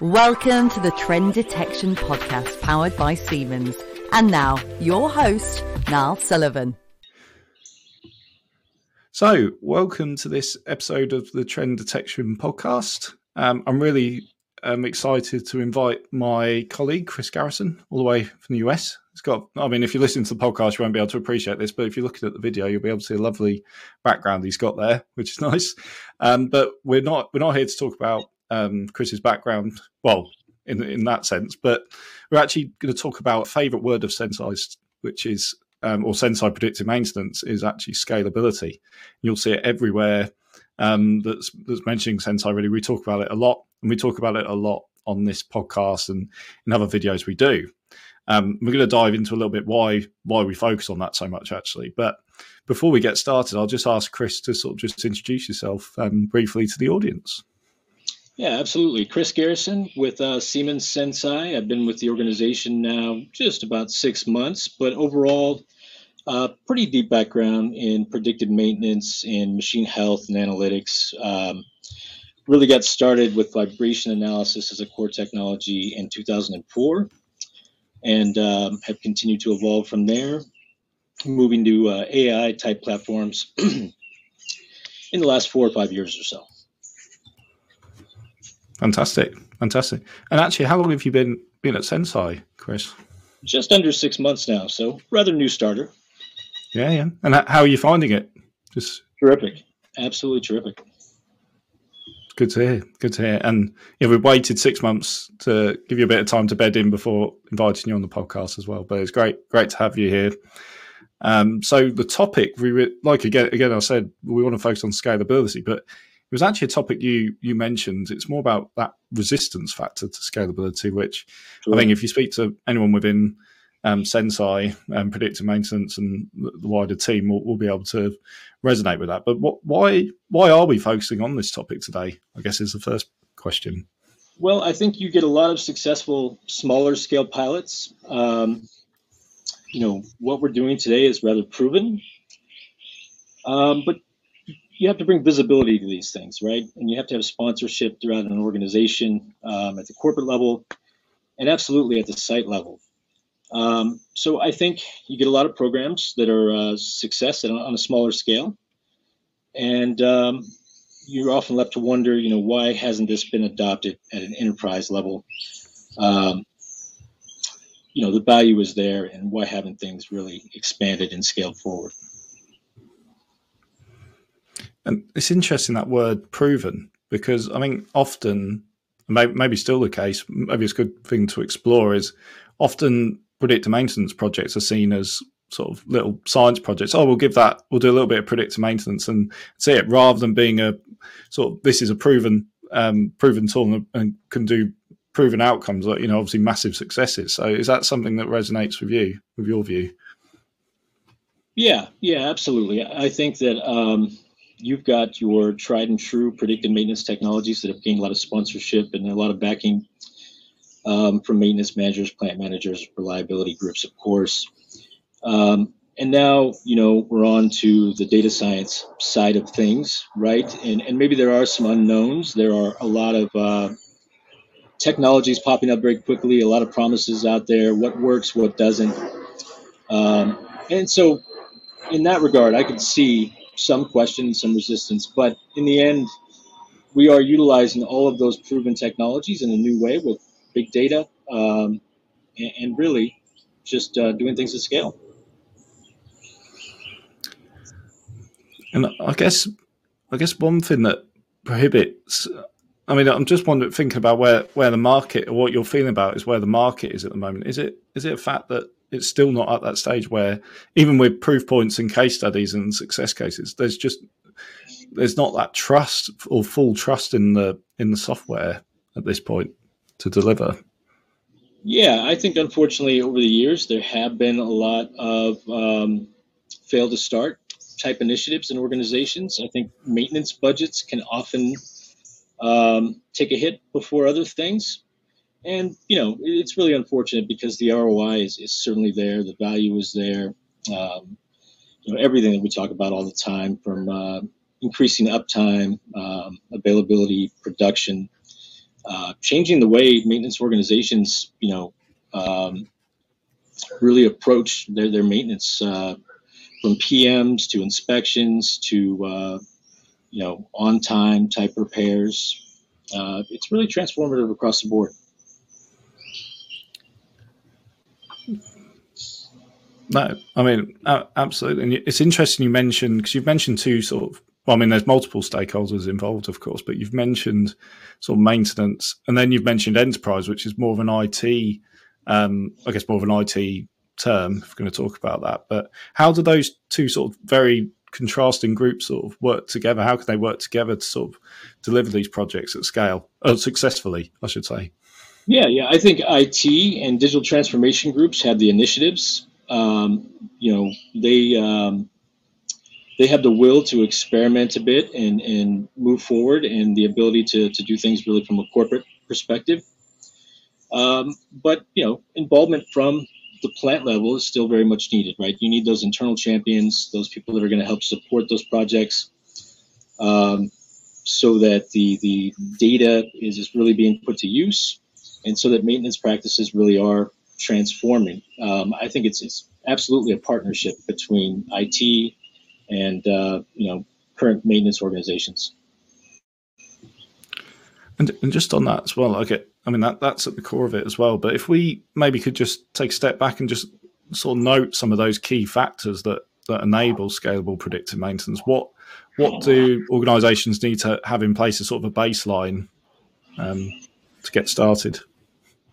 Welcome to the Trend Detection Podcast powered by Siemens. And now, your host, Niall Sullivan. So, welcome to this episode of the Trend Detection Podcast. Um, I'm really um, excited to invite my colleague, Chris Garrison, all the way from the US. It's got, I mean, if you listen to the podcast, you won't be able to appreciate this, but if you're looking at the video, you'll be able to see a lovely background he's got there, which is nice. Um, but we're not, we're not here to talk about um, Chris's background. Well, in in that sense, but we're actually going to talk about a favourite word of Senseye's, which is um, or Senseye predictive maintenance, is actually scalability. You'll see it everywhere. Um, that's that's mentioning Senseye. Really, we talk about it a lot, and we talk about it a lot on this podcast and in other videos we do. Um, we're going to dive into a little bit why why we focus on that so much, actually. But before we get started, I'll just ask Chris to sort of just introduce yourself um, briefly to the audience. Yeah, absolutely. Chris Garrison with uh, Siemens Senseye. I've been with the organization now just about six months, but overall, uh, pretty deep background in predictive maintenance and machine health and analytics. Um, really got started with vibration analysis as a core technology in 2004 and um, have continued to evolve from there, moving to uh, AI type platforms in the last four or five years or so. Fantastic, fantastic. And actually, how long have you been been at Senseye, Chris? Just under six months now, so rather new starter. Yeah, yeah. And how are you finding it? Just terrific, absolutely terrific. Good to hear. Good to hear. And yeah, we waited six months to give you a bit of time to bed in before inviting you on the podcast as well. But it's great, great to have you here. Um, so the topic we re- like again, again, I said we want to focus on scalability, but was actually a topic you you mentioned. It's more about that resistance factor to scalability, which sure. I think if you speak to anyone within um, Senseye and predictive maintenance and the wider team, will will be able to resonate with that. But what, why why are we focusing on this topic today? I guess is the first question. Well, I think you get a lot of successful smaller scale pilots. Um, you know what we're doing today is rather proven, um, but you have to bring visibility to these things, right? And you have to have sponsorship throughout an organization um, at the corporate level and absolutely at the site level. Um, so I think you get a lot of programs that are uh, success on a smaller scale, and um, you're often left to wonder, you know, why hasn't this been adopted at an enterprise level? Um, you know, the value is there, and why haven't things really expanded and scaled forward? And it's interesting that word proven because I mean, often, maybe, still the case, maybe it's a good thing to explore is often predictive maintenance projects are seen as sort of little science projects. Oh, we'll give that, we'll do a little bit of predictive maintenance and see it rather than being a sort of this is a proven, um, proven tool and, and can do proven outcomes, you know, obviously massive successes. So is that something that resonates with you, with your view? Yeah, yeah, absolutely. I think that um, you've got your tried and true predictive maintenance technologies that have gained a lot of sponsorship and a lot of backing um, from maintenance managers, plant managers, reliability groups, of course. Um, and now, you know, we're on to the data science side of things, right? And, and maybe there are some unknowns. There are a lot of uh, technologies popping up very quickly, a lot of promises out there, what works, what doesn't. Um, and so, in that regard, I could see some question, some resistance, but in the end, we are utilizing all of those proven technologies in a new way with big data um, and, and, really just uh, doing things at scale. And I guess, I guess one thing that prohibits. I mean, I'm just wondering, thinking about where, where the market or what you're feeling about is where the market is at the moment. Is it is it a fact that it's still not at that stage where even with proof points and case studies and success cases there's just there's not that trust or full trust in the in the software at this point to deliver. Yeah i think unfortunately over the years there have been a lot of um, fail to start type initiatives and organizations. I think maintenance budgets can often um, take a hit before other things and you know it's really unfortunate because the ROI is, is certainly there, the value is there. Um, you know everything that we talk about all the time, from uh, increasing uptime, um, availability, production, uh, changing the way maintenance organizations, you know, um, really approach their, their maintenance uh, from PMs to inspections to, uh, you know, on time type repairs. Uh, it's really transformative across the board. No, I mean, absolutely. And it's interesting you mentioned, because you've mentioned two sort of well, I mean, there's multiple stakeholders involved, of course, but you've mentioned sort of maintenance, and then you've mentioned enterprise, which is more of an IT, um, I guess, more of an IT term. If we're going to talk about that, but how do those two sort of very contrasting groups sort of work together? How can they work together to sort of deliver these projects at scale, uh, successfully, I should say? Yeah, yeah. I think IT and digital transformation groups have the initiatives. Um, you know, they um, they have the will to experiment a bit and, and move forward and the ability to, to do things really from a corporate perspective. Um, but, you know, involvement from the plant level is still very much needed, right? You need those internal champions, those people that are going to help support those projects um, so that the, the data is, is really being put to use and so that maintenance practices really are transforming. Um, I think it's, it's absolutely a partnership between IT and uh, you know current maintenance organizations. And, and just on that as well, okay, I mean that that's at the core of it as well. But if we maybe could just take a step back and just sort of note some of those key factors that that enable scalable predictive maintenance, what what do organisations need to have in place as sort of a baseline um, to get started?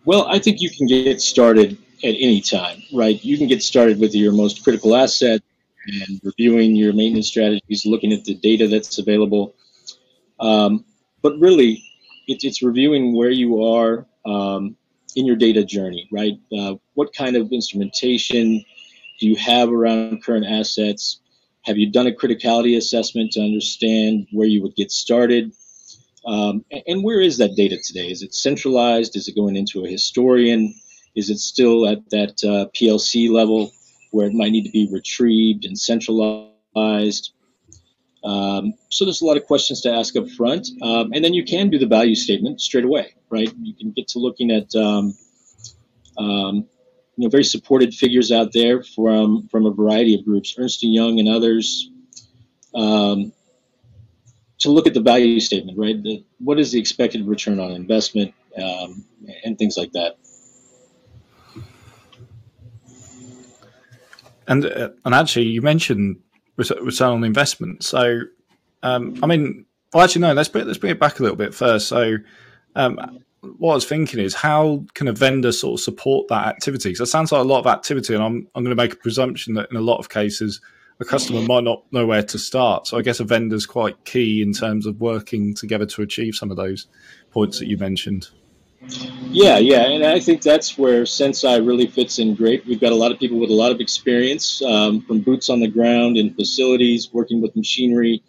Well, I think you can get started at any time, right? You can get started with your most critical asset, and reviewing your maintenance strategies, looking at the data that's available. Um, but really, it, it's reviewing where you are um, in your data journey, right? Uh, what kind of instrumentation do you have around current assets? Have you done a criticality assessment to understand where you would get started? Um, and, where is that data today? Is it centralized? Is it going into a historian? Is it still at that uh, PLC level? where it might need to be retrieved and centralized. Um, so there's a lot of questions to ask up front, um, and then you can do the value statement straight away, right? You can get to looking at um, um you know very supported figures out there from from a variety of groups, Ernst Young and others, um, to look at the value statement, right? The, what is the expected return on investment um, and things like that. And uh, and actually, you mentioned return on investment. So, um, I mean, well, actually, no. Let's bring let's bring it back a little bit first. So, um, what I was thinking is, how can a vendor sort of support that activity? Because it sounds like a lot of activity, and I'm I'm going to make a presumption that in a lot of cases, a customer might not know where to start. So, I guess a vendor's quite key in terms of working together to achieve some of those points that you mentioned. Yeah, yeah, and I think that's where Senseye really fits in great. We've got a lot of people with a lot of experience um, from boots on the ground in facilities, working with machinery,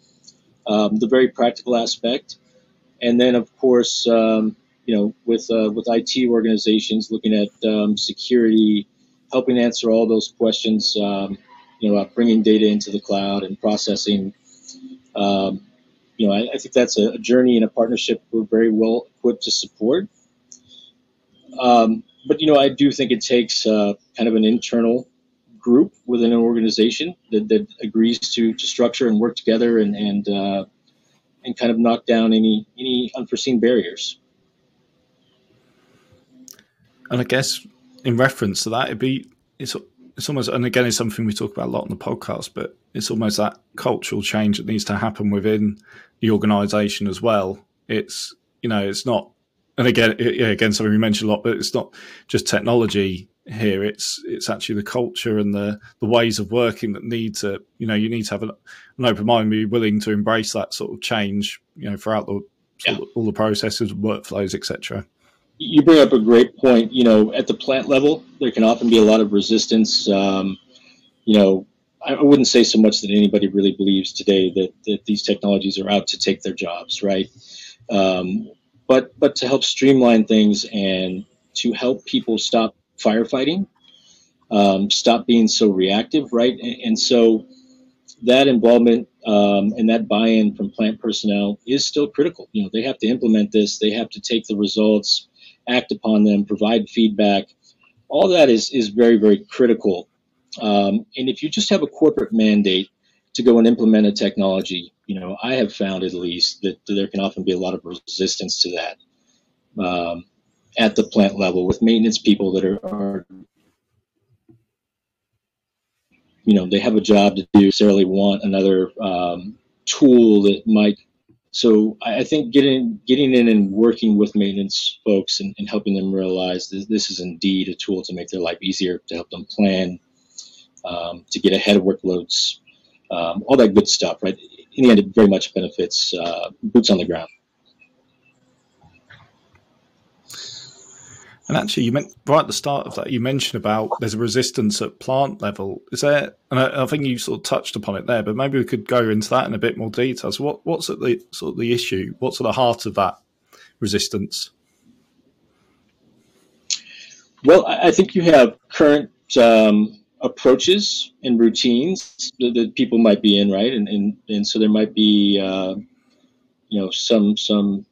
um, the very practical aspect, and then of course, um, you know, with uh, with IT organizations looking at um, security, helping answer all those questions. You know, about bringing data into the cloud and processing. Um, you know, I, I think that's a, a journey and a partnership we're very well equipped to support. Um, but you know, I do think it takes uh, kind of an internal group within an organization that, that agrees to, to structure and work together and and uh, and kind of knock down any any unforeseen barriers. And I guess in reference to that, it'd be it's it's almost and again it's something we talk about a lot on the podcast, but it's almost that cultural change that needs to happen within the organisation as well. It's you know it's not and again, yeah, again, something we mentioned a lot, but it's not just technology here. It's it's actually the culture and the the ways of working that need to, you know, you need to have an, an open mind, be willing to embrace that sort of change, you know, throughout the yeah. all the processes, workflows, etc. You bring up a great point. You know, at the plant level, there can often be a lot of resistance. Um, you know, I wouldn't say so much that anybody really believes today that, that these technologies are out to take their jobs, right? Um, but but to help streamline things and to help people stop firefighting, um, stop being so reactive, right? And, and, so that involvement um, and that buy-in from plant personnel is still critical. You know, they have to implement this. They have to take the results, act upon them, provide feedback. All that is is very very critical. Um, and if you just have a corporate mandate to go and implement a technology, you know, I have found at least that there can often be a lot of resistance to that um, at the plant level with maintenance people that are, are you know they have a job to do necessarily want another um, tool that might so I think getting getting in and working with maintenance folks and, and helping them realize that this is indeed a tool to make their life easier, to help them plan, um, to get ahead of workloads, um, all that good stuff, right? In the end, it very much benefits uh, boots on the ground. And actually, you meant right at the start of that, you mentioned about there's a resistance at plant level. Is there? And I, I, think you sort of touched upon it there, but maybe we could go into that in a bit more detail. So, what, what's at the sort of the issue? What's at the heart of that resistance? Well, I think you have current um, approaches and routines that, that, people might be in, right? And and, and so there might be, uh, you know, some some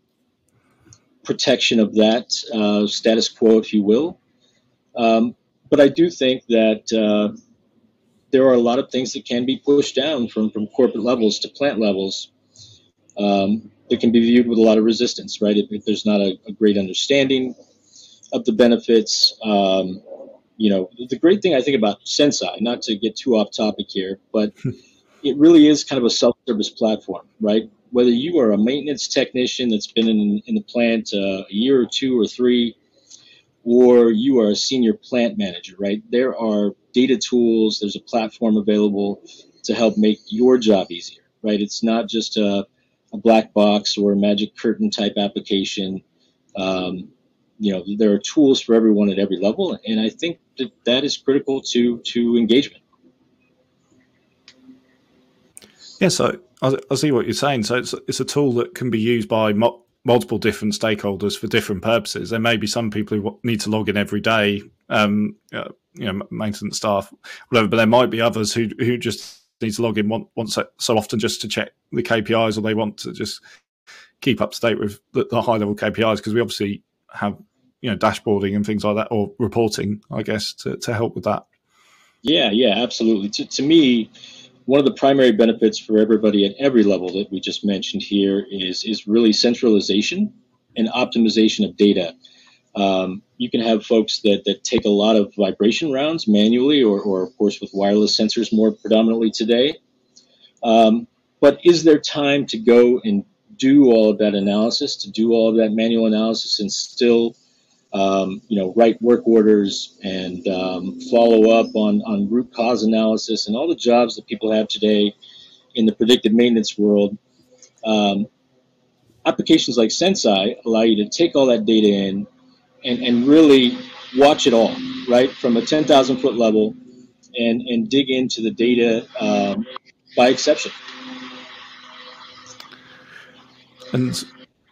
protection of that uh, status quo, if you will. Um, but I do think that uh, there are a lot of things that can be pushed down from, from corporate levels to plant levels um, that can be viewed with a lot of resistance, right? If, if there's not a, a, great understanding of the benefits. Um, you know, the great thing I think about Senseye, not to get too off topic here, but it really is kind of a self service platform, right? whether you are a maintenance technician that's been in, in the plant uh, a year or two or three, or you are a senior plant manager, right? There are data tools, there's a platform available to help make your job easier, right? It's not just a, a black box or a magic curtain type application. Um, you know, there are tools for everyone at every level, and I think that that is critical to to engagement. Yeah, so I, I see what you're saying. So it's it's a tool that can be used by mo- multiple different stakeholders for different purposes. There may be some people who need to log in every day, um, uh, you know, maintenance staff, whatever. But there might be others who who just need to log in once, once so often just to check the KPIs, or they want to just keep up to date with the, the high level KPIs because we obviously have you know dashboarding and things like that, or reporting, I guess, to to help with that. Yeah, yeah, absolutely. To, to me, one of the primary benefits for everybody at every level that we just mentioned here is is really centralization and optimization of data. Um, you can have folks that, that take a lot of vibration rounds manually or, or of course with wireless sensors more predominantly today. Um, but is there time to go and do all of that analysis, to do all of that manual analysis and still um, you know, write work orders and um, follow up on, on root cause analysis and all the jobs that people have today in the predictive maintenance world. Um, applications like Senseye allow you to take all that data in and, and really watch it all, right, from a 10,000 foot level and, and dig into the data um, by exception. And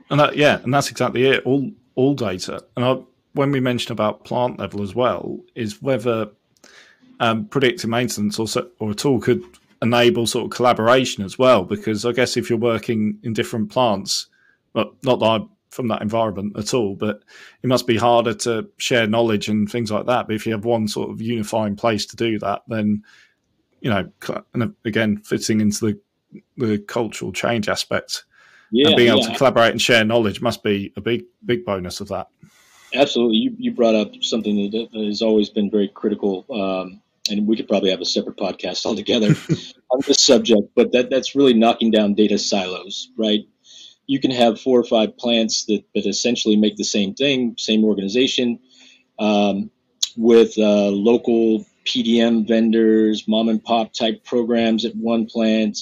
and that, yeah, and that's exactly it. All all data. And when we mention about plant level as well, is whether um, predictive maintenance or, or a tool could enable sort of collaboration as well. Because I guess if you're working in different plants, well, not that I'm from that environment at all, but it must be harder to share knowledge and things like that. But if you have one sort of unifying place to do that, then you know, and again, fitting into the the cultural change aspect, yeah, and being able yeah. to collaborate and share knowledge must be a big big bonus of that. Absolutely. You, you brought up something that has always been very critical. Um, and we could probably have a separate podcast altogether on this subject, but that, that's really knocking down data silos, right? You can have four or five plants that, that essentially make the same thing, same organization, um, with uh, local PDM vendors, mom and pop type programs at one plant.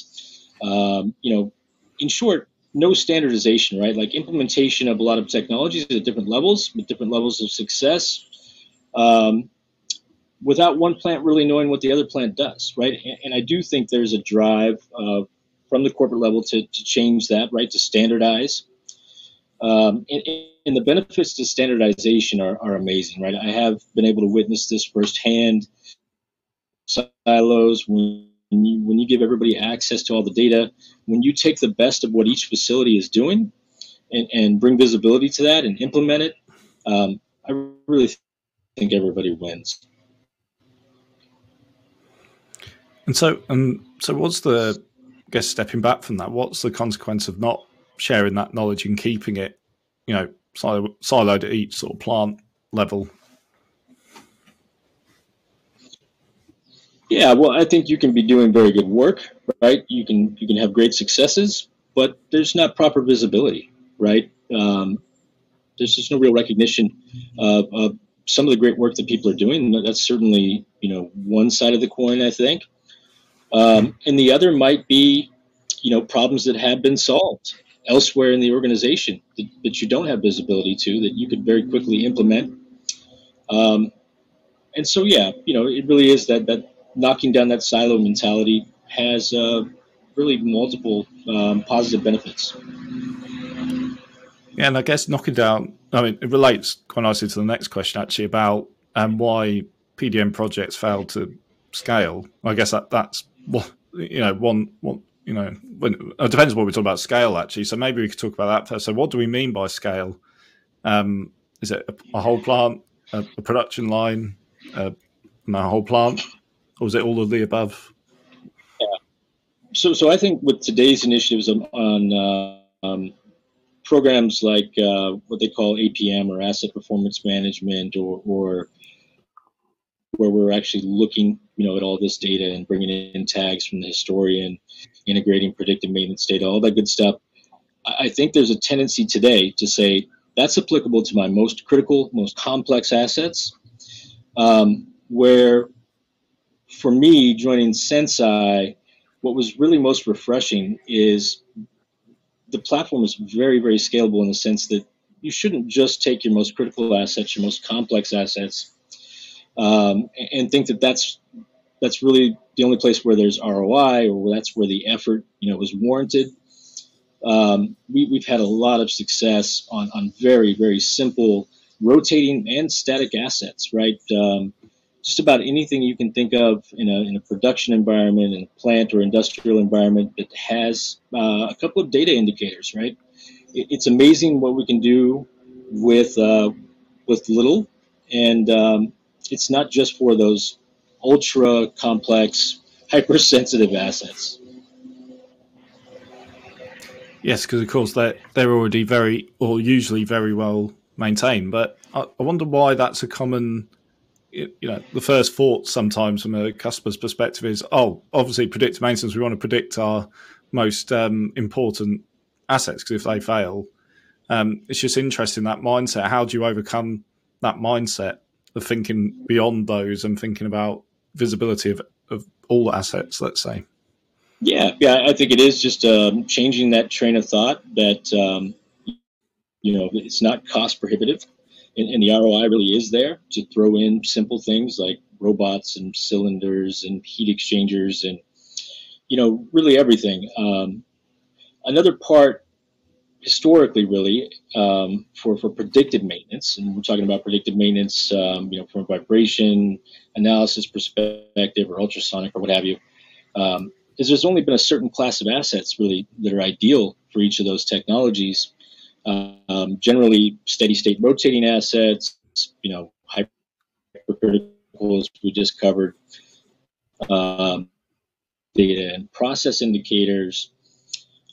Um, you know, in short, no standardization, right? Like implementation of a lot of technologies at different levels, with different levels of success, um, without one plant really knowing what the other plant does, right? And, and I do think there's a drive uh, from the corporate level to, to change that, right? To standardize. Um, and, and, the benefits to standardization are, are amazing, right? I have been able to witness this firsthand. Silos when you, when you give everybody access to all the data, when you take the best of what each facility is doing and, and bring visibility to that and implement it, um, I really think everybody wins. And so, and so, what's the, I guess, stepping back from that? What's the consequence of not sharing that knowledge and keeping it, you know, silo, siloed at each sort of plant level? Yeah, well, I think you can be doing very good work, right? You can you can have great successes, but there's not proper visibility, right? Um, there's just no real recognition of, of some of the great work that people are doing. That's certainly you know one side of the coin, I think. Um, and the other might be, you know, problems that have been solved elsewhere in the organization that, that you don't have visibility to that you could very quickly implement. Um, and so, yeah, you know, it really is that that knocking down that silo mentality has uh, really multiple um, positive benefits. Yeah, and I guess knocking down, I mean, it relates quite nicely to the next question actually about um, why PDM projects fail to scale. I guess that that's you know, one, one, you know, when, it depends what we talk about scale actually. So maybe we could talk about that first. So, what do we mean by scale? Um, is it a, a whole plant, a, a production line, a, a, whole plant, or is it all of the above? Yeah. So, so I think with today's initiatives on, on uh, um, programs like uh, what they call APM or asset performance management, or, or where we're actually looking, you know, at all this data and bringing in tags from the historian, integrating predictive maintenance data, all that good stuff. I think there's a tendency today to say that's applicable to my most critical, most complex assets. Um, where, for me, joining Senseye, what was really most refreshing is the platform is very, very scalable in the sense that you shouldn't just take your most critical assets, your most complex assets, um, and think that that's that's really the only place where there's ROI or that's where the effort you know was warranted. Um, we, have had a lot of success on, on very very simple rotating and static assets, right? Um, just about anything you can think of in a, in a production environment, in a plant or industrial environment that has uh, a couple of data indicators, right? It, it's amazing what we can do with uh, with little, and um, it's not just for those ultra complex, hypersensitive assets. Yes, because of course they're they're already very or usually very well maintained. But I, I wonder why that's a common. You know, the first thought sometimes from a customer's perspective is, oh, obviously predictive maintenance. We want to predict our most um, important assets because if they fail, um, it's just interesting that mindset. How do you overcome that mindset of thinking beyond those and thinking about visibility of, of all assets, let's say. Yeah, yeah, I think it is just um, changing that train of thought that um, you know it's not cost prohibitive, and, and, the ROI really is there to throw in simple things like robots and cylinders and heat exchangers and you know really everything. Um, another part historically really um, for, for predictive maintenance and we're talking about predictive maintenance um, you know from a vibration analysis perspective or ultrasonic or what have you um, is there's only been a certain class of assets really that are ideal for each of those technologies um, generally steady state rotating assets you know hypercritical as we just covered um, data and process indicators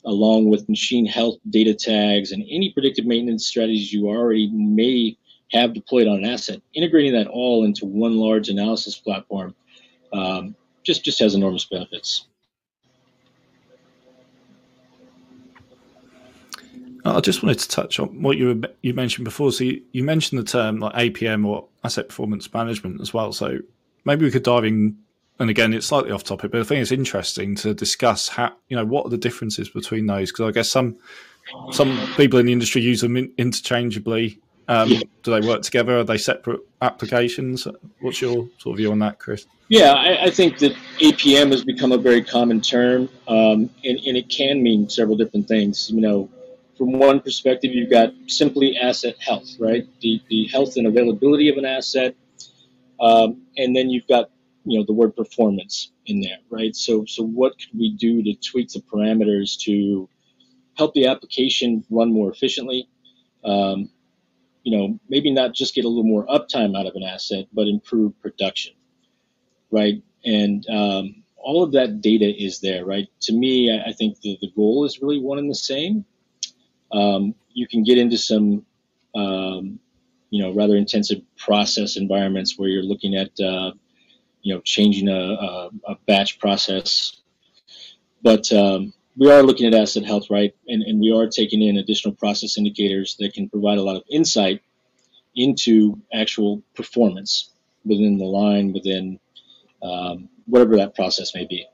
along with machine health data tags and any predictive maintenance strategies you already may have deployed on an asset, integrating that all into one large analysis platform um, just just has enormous benefits. I just wanted to touch on what you you mentioned before. So you, you mentioned the term like APM or asset performance management as well. So maybe we could dive in and again, it's slightly off topic, but I think it's interesting to discuss how you know what are the differences between those because I guess some some people in the industry use them interchangeably. Um, do they work together? Are they separate applications? What's your sort of view on that, Chris? Yeah, I, I think that APM has become a very common term, um, and, and it can mean several different things. You know, from one perspective, you've got simply asset health, right? The, the health and availability of an asset. Um, and then you've got you know the word performance in there, right? So so what could we do to tweak the parameters to help the application run more efficiently? Um, you know, maybe not just get a little more uptime out of an asset, but improve production, right? And um, all of that data is there, right? To me, I, I think the, the goal is really one and the same. Um, you can get into some, um, you know, rather intensive process environments where you're looking at, uh, you know, changing a, a, a batch process. But um, we are looking at asset health, right? And, and we are taking in additional process indicators that can provide a lot of insight into actual performance within the line, within um, whatever that process may be.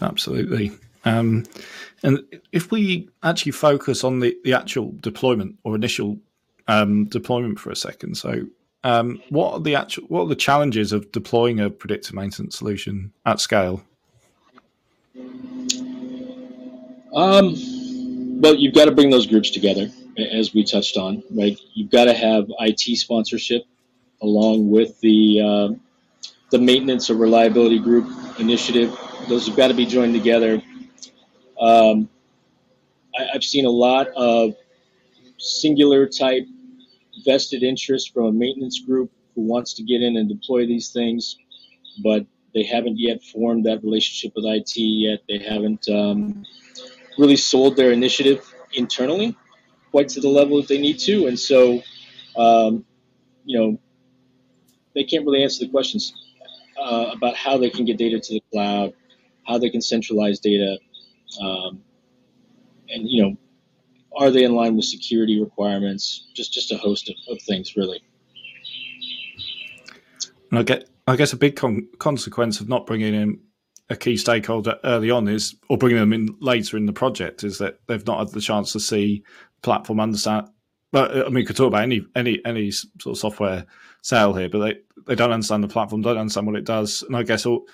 Absolutely. Um, and if we actually focus on the, the actual deployment or initial um, deployment for a second, so um, what are the actual what are the challenges of deploying a predictive maintenance solution at scale? Um, well, you've got to bring those groups together, as we touched on, right? You've got to have IT sponsorship along with the uh, the maintenance or reliability group initiative. Those have got to be joined together. Um, I, have seen a lot of singular type vested interest from a maintenance group who wants to get in and deploy these things, but they haven't yet formed that relationship with IT yet. They haven't um, really sold their initiative internally quite to the level that they need to. And so, um, you know, they can't really answer the questions uh, about how they can get data to the cloud, how they can centralize data, um, and you know, are they in line with security requirements? Just just a host of, of things, really. And I get, I guess, a big con- consequence of not bringing in a key stakeholder early on is, or bringing them in later in the project, is that they've not had the chance to see platform understand. But I mean, we could talk about any any any sort of software sale here, but they, they don't understand the platform, don't understand what it does, and I guess all,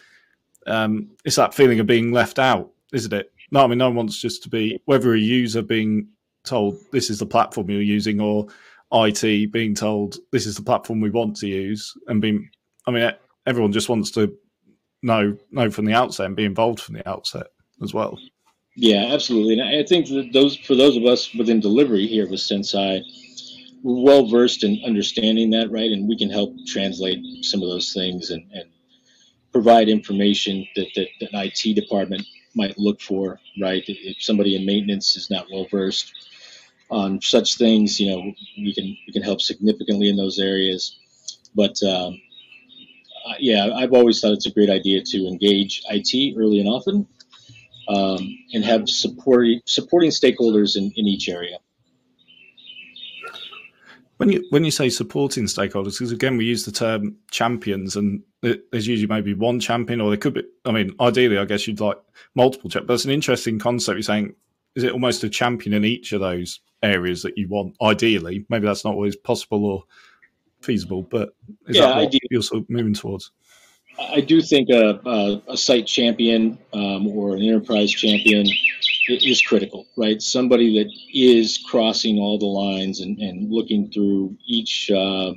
um, it's that feeling of being left out, isn't it? No, I mean, no one wants just to be whether a user being told this is the platform you're using, or IT being told this is the platform we want to use, and being, I mean, everyone just wants to know know from the outset and be involved from the outset as well. Yeah, absolutely, and I think that those for those of us within delivery here with Senseye, we're well versed in understanding that, right? And we can help translate some of those things and, and provide information that, that, that an IT department might look for, right? If somebody in maintenance is not well versed on such things, you know, we can we can help significantly in those areas. But um, uh, yeah, I've always thought it's a great idea to engage IT early and often, um, and have supporting supporting stakeholders in, in each area. When you when you say supporting stakeholders, because again we use the term champions, and there's usually maybe one champion, or there could be. I mean, ideally, I guess you'd like multiple champions. That's an interesting concept. You're saying is it almost a champion in each of those areas that you want? Ideally, maybe that's not always possible or feasible, but is yeah, that what you're sort of moving towards? I do think a, a, a site champion um, or an enterprise champion is critical, right? Somebody that is crossing all the lines and, and looking through each uh,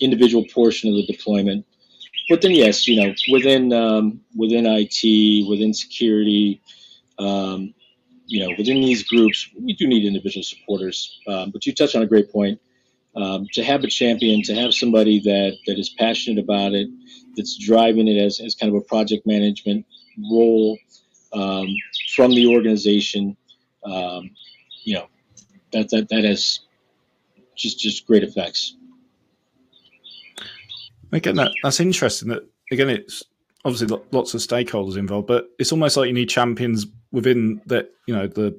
individual portion of the deployment. But then, yes, you know, within um, within IT, within security, um, you know, within these groups, we do need individual supporters. Um, but you touched on a great point. Um, to have a champion, to have somebody that that is passionate about it, that's driving it as, as kind of a project management role um, from the organization. Um, you know, that, that, that has just, just great effects. Again, that, that's interesting that, again, it's obviously lots of stakeholders involved, but it's almost like you need champions within that, you know, the,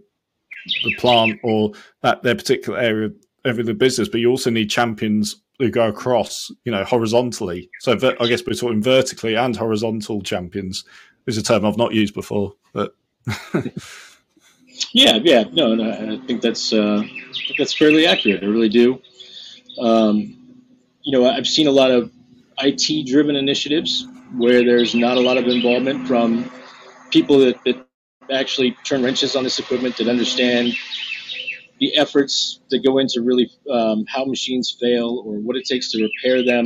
the plant or that their particular area of the business, but you also need champions who go across, you know, horizontally. So I guess we're talking vertically and horizontal champions. Is a term I've not used before, but yeah, yeah, no, no, I think that's uh, that's fairly accurate. I really do. Um, you know, I've seen a lot of IT-driven initiatives where there's not a lot of involvement from people that, that actually turn wrenches on this equipment that understand the efforts that go into really um, how machines fail or what it takes to repair them.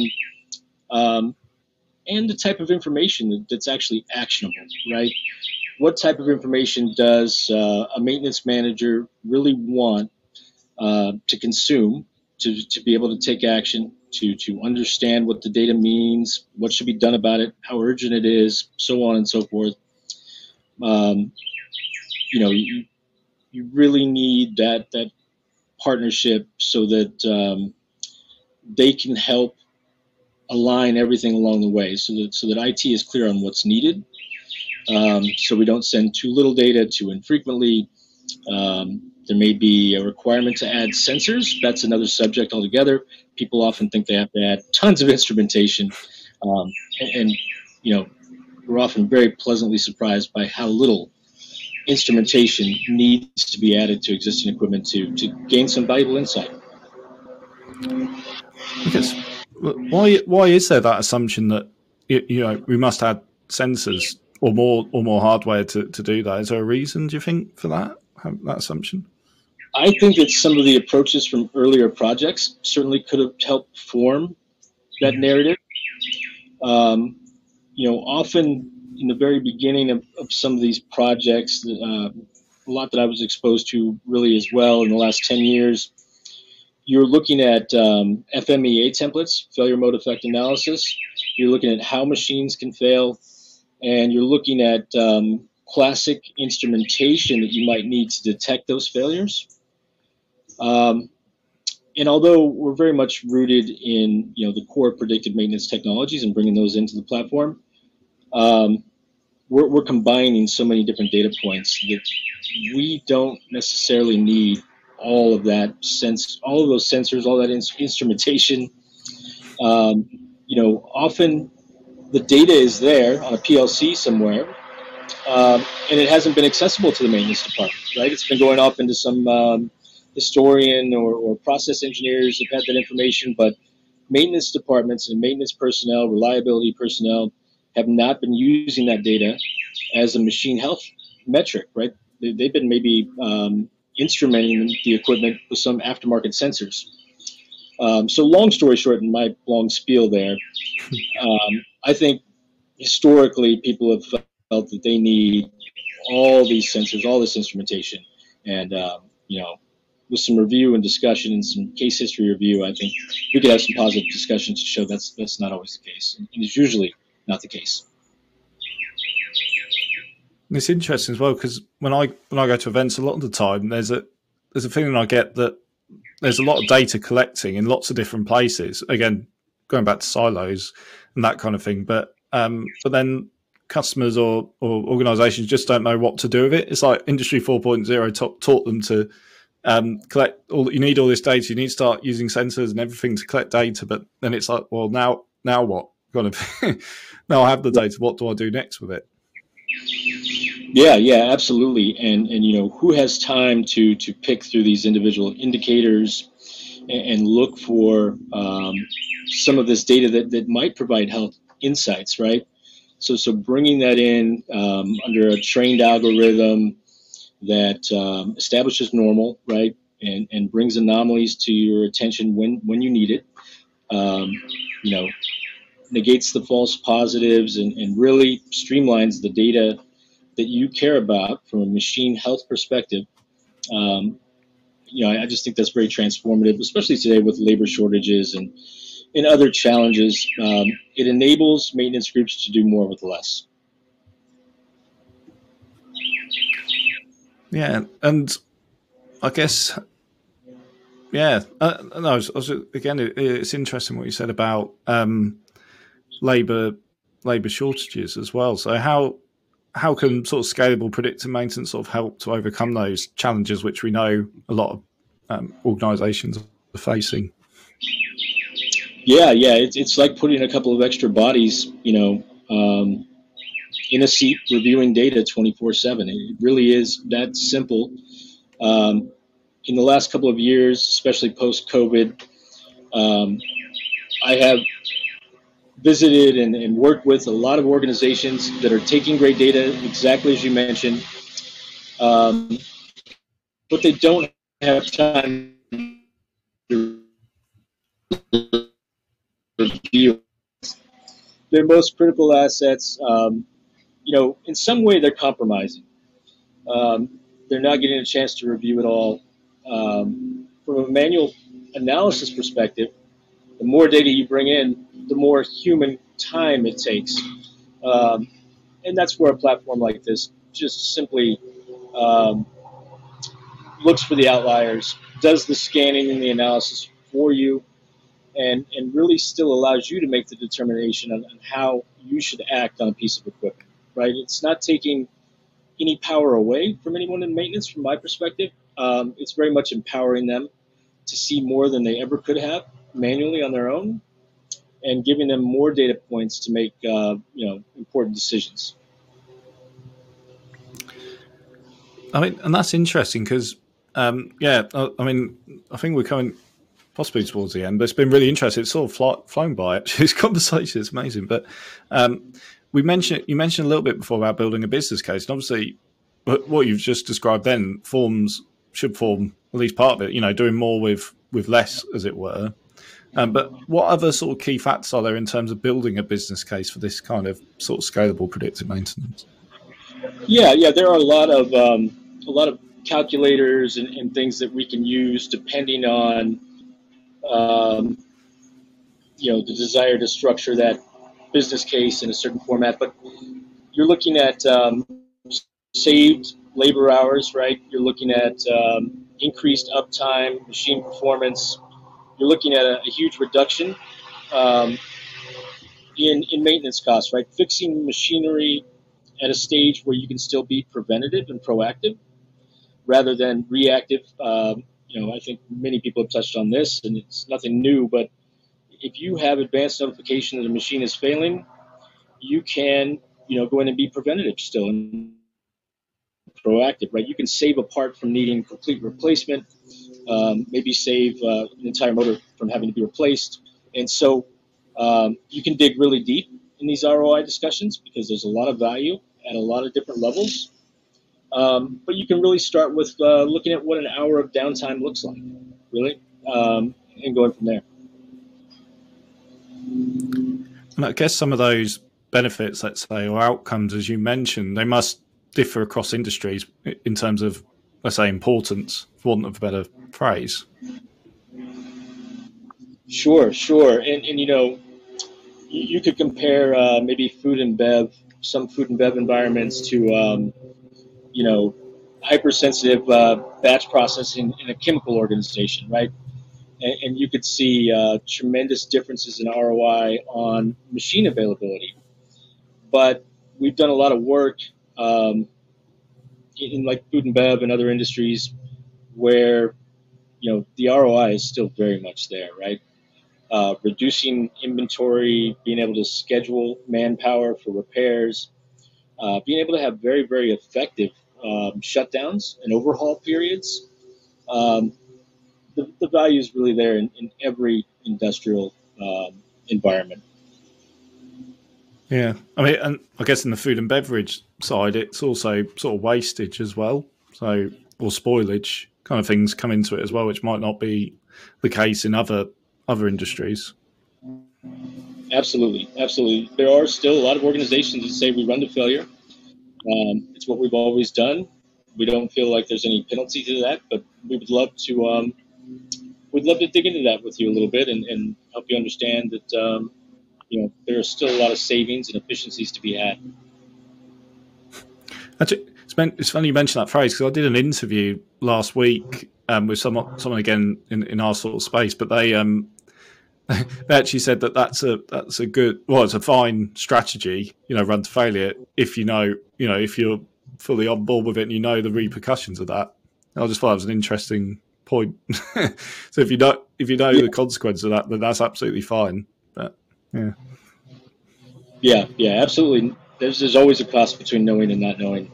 um, and the type of information that's actually actionable, right? What type of information does uh, a maintenance manager really want uh, to consume to, to be able to take action, to, to understand what the data means, what should be done about it, how urgent it is, so on and so forth. Um, you know, you, you really need that, that partnership so that um, they can help align everything along the way so that so that IT is clear on what's needed. Um, so we don't send too little data too infrequently. Um, there may be a requirement to add sensors. That's another subject altogether. People often think they have to add tons of instrumentation, um, and, and you know we're often very pleasantly surprised by how little instrumentation needs to be added to existing equipment to, to gain some valuable insight. Because why why is there that assumption that you, you know we must add sensors or more or more hardware to, to do that? Is there a reason do you think for that that assumption? I think that some of the approaches from earlier projects certainly could have helped form that narrative. Um, you know, often in the very beginning of, of some of these projects, uh, a lot that I was exposed to really as well in the last 10 years, you're looking at um, FMEA templates, failure mode effect analysis. You're looking at how machines can fail, and you're looking at um, classic instrumentation that you might need to detect those failures. Um, and although we're very much rooted in you know the core predictive maintenance technologies and bringing those into the platform, um, we're, we're combining so many different data points that we don't necessarily need all of that sense, all of those sensors, all that in- instrumentation. Um, you know, often the data is there on a PLC somewhere, um, and it hasn't been accessible to the maintenance department, right? It's been going off into some um, historian or, or process engineers have had that information, but maintenance departments and maintenance personnel, reliability personnel, have not been using that data as a machine health metric, right? They, have been maybe um, instrumenting the equipment with some aftermarket sensors. Um, so, long story short, in my long spiel there, um, I think historically people have felt that they need all these sensors, all this instrumentation, and um, you know, with some review and discussion and some case history review, I think we could have some positive discussions to show that's that's not always the case, and it's usually not the case. It's interesting as well because when I when I go to events, a lot of the time there's a there's a feeling I get that there's a lot of data collecting in lots of different places. Again, going back to silos and that kind of thing. But um, but then customers or, or organizations just don't know what to do with it. It's like Industry 4.0 taught, taught them to um, collect all. You need all this data. You need to start using sensors and everything to collect data. But then it's like, well, now now what? Kind of now I have the data. What do I do next with it? Yeah, yeah, absolutely. And and you know, who has time to to pick through these individual indicators and, and look for um, some of this data that that might provide health insights, right? So so bringing that in um, under a trained algorithm that um, establishes normal, right, and and brings anomalies to your attention when when you need it. Um, you know, negates the false positives and, and really streamlines the data that you care about from a machine health perspective, um, you know, I, just think that's very transformative, especially today with labor shortages and and other challenges. Um, it enables maintenance groups to do more with less. Yeah, and I guess, yeah, uh, no, I was, was, again, it, it's interesting what you said about um, labor labor shortages as well. So how how can sort of scalable predictive maintenance sort of help to overcome those challenges which we know a lot of um, organizations are facing? Yeah, yeah, it's, it's like putting a couple of extra bodies, you know, um, in a seat reviewing data 24 7. It really is that simple. Um, in the last couple of years, especially post COVID, um, I have visited and, and worked with a lot of organizations that are taking great data, exactly as you mentioned, um, but they don't have time to review. their most critical assets, um, you know, in some way they're compromising. Um, they're not getting a chance to review it all. Um, from a manual analysis perspective, the more data you bring in, the more human time it takes. Um, and that's where a platform like this just simply um, looks for the outliers, does the scanning and the analysis for you, and, and really still allows you to make the determination on, on how you should act on a piece of equipment, right? It's not taking any power away from anyone in maintenance from my perspective. Um, it's very much empowering them to see more than they ever could have manually on their own and giving them more data points to make uh, you know important decisions. I mean, and that's interesting because, um, yeah, I, I, mean, I think we're coming possibly towards the end, but it's been really interesting. It's sort of fly, flown by actually. This conversation is amazing, but um, we mentioned you mentioned a little bit before about building a business case, and obviously, what you've just described then forms should form at least part of it. You know, doing more with with less, as it were. Um, but what other sort of key facts are there in terms of building a business case for this kind of sort of scalable predictive maintenance? Yeah, yeah, there are a lot of um, a lot of calculators and, and, things that we can use depending on um, you know the desire to structure that business case in a certain format. But you're looking at um, saved labor hours, right? You're looking at um, increased uptime, machine performance. You're looking at a, a huge reduction um, in in maintenance costs, right? Fixing machinery at a stage where you can still be preventative and proactive rather than reactive. Um, you know, I think many people have touched on this, and it's nothing new. But if you have advanced notification that a machine is failing, you can, you know, go in and be preventative still and proactive, right? You can save a part from needing complete replacement, um, maybe save uh, an entire motor from having to be replaced, and so um, you can dig really deep in these ROI discussions because there's a lot of value at a lot of different levels. Um, but you can really start with uh, looking at what an hour of downtime looks like, really, um, and going from there. And I guess some of those benefits, let's say, or outcomes, as you mentioned, they must differ across industries in terms of, let's say, importance, for want of a better phrase. Sure, sure. And, and you know, you, you could compare uh, maybe food and bev, some food and bev environments to, um, you know, hypersensitive uh, batch processing in a chemical organization, right? And, and you could see uh, tremendous differences in ROI on machine availability. But we've done a lot of work um, in like food and bev and other industries where you know the ROI is still very much there, right? Uh, reducing inventory, being able to schedule manpower for repairs, uh, being able to have very very effective um, shutdowns and overhaul periods. Um, the, the value is really there in, in every industrial um, environment. Yeah, I mean, and I guess in the food and beverage side, it's also sort of wastage as well, so or spoilage kind of things come into it as well, which might not be the case in other other industries. Absolutely, absolutely. There are still a lot of organizations that say we run to failure. Um, it's what we've always done. We don't feel like there's any penalty to that, but we would love to. Um, we'd love to dig into that with you a little bit and, and help you understand that um, you know there are still a lot of savings and efficiencies to be had. Actually, it's, it's funny you mentioned that phrase because I did an interview last week um, with someone, someone again in, in our sort of space, but they um, they actually said that that's a that's a good well it's a fine strategy you know run to failure if you know you know if you're fully on board with it and you know the repercussions of that i just thought it was an interesting point so if you don't if you know yeah. the consequence of that then that's absolutely fine yeah yeah yeah absolutely there's, there's always a cost between knowing and not knowing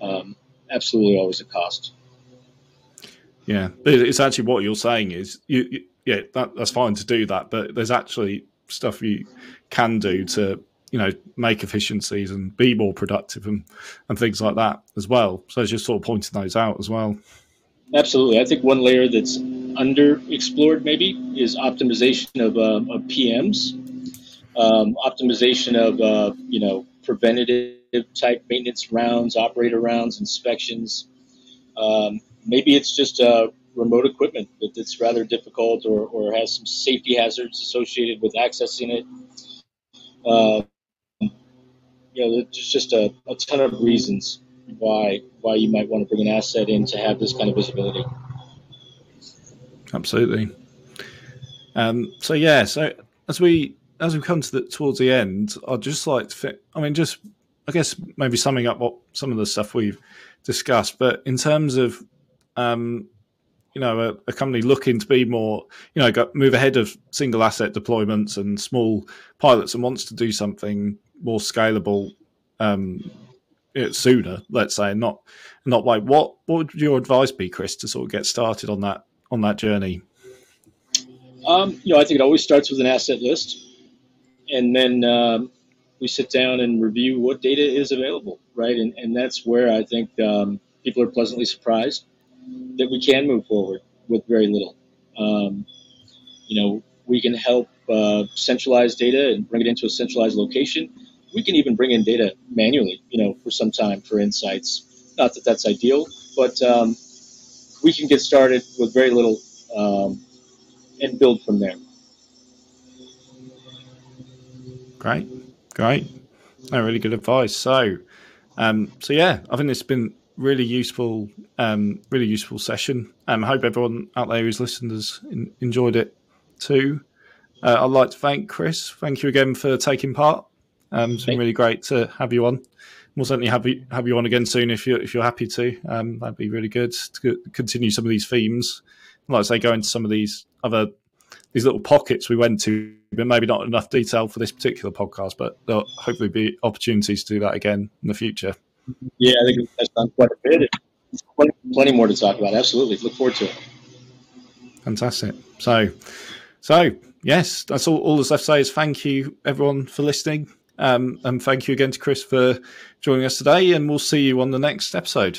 um, absolutely always a cost yeah it's actually what you're saying is you, you yeah, that, that's fine to do that, but there's actually stuff you can do to you know make efficiencies and be more productive and and things like that as well. So it's just sort of pointing those out as well. Absolutely, I think one layer that's underexplored maybe is optimization of, uh, of PMs. Um, optimization of uh, you know preventative type maintenance rounds, operator rounds, inspections. Um, maybe it's just uh, remote equipment that's rather difficult or, or has some safety hazards associated with accessing it. Uh, you know, there's just a, a ton of reasons why why you might want to bring an asset in to have this kind of visibility. Absolutely. Um, so yeah, so as we as we come to the towards the end, I'd just like to. Fit, I mean, just I guess maybe summing up what some of the stuff we've discussed, but in terms of um, you know a, a, company looking to be more you know go, move ahead of single asset deployments and small pilots and wants to do something more scalable um, sooner, let's say, not not like what what would your advice be, Chris, to sort of get started on that on that journey? Um, you know, I think it always starts with an asset list, and then um, we sit down and review what data is available, right? And and that's where I think um, people are pleasantly surprised that we can move forward with very little. Um, you know, we can help uh, centralize data and bring it into a centralized location we can even bring in data manually, you know, for some time for insights. Not that that's ideal, but um, we can get started with very little um, and build from there. Great, great. No, really good advice. So, um, so yeah, I think it's been really useful, um, really useful session. Um, I hope everyone out there who's listened has in, enjoyed it too. Uh, I'd like to thank Chris. Thank you again for taking part. Um, it's been really great to have you on. We'll certainly have you have you on again soon if you're if you're happy to. Um, that'd be really good to continue some of these themes. Like I say, go into some of these other these little pockets we went to, but maybe not enough detail for this particular podcast. But there'll hopefully be opportunities to do that again in the future. Yeah, I think that's done quite a bit. Plenty, plenty more to talk about. Absolutely, look forward to it. Fantastic. So, so yes, that's all. All that's left to say is thank you everyone for listening. Um, and thank you again to Chris for joining us today, and we'll see you on the next episode.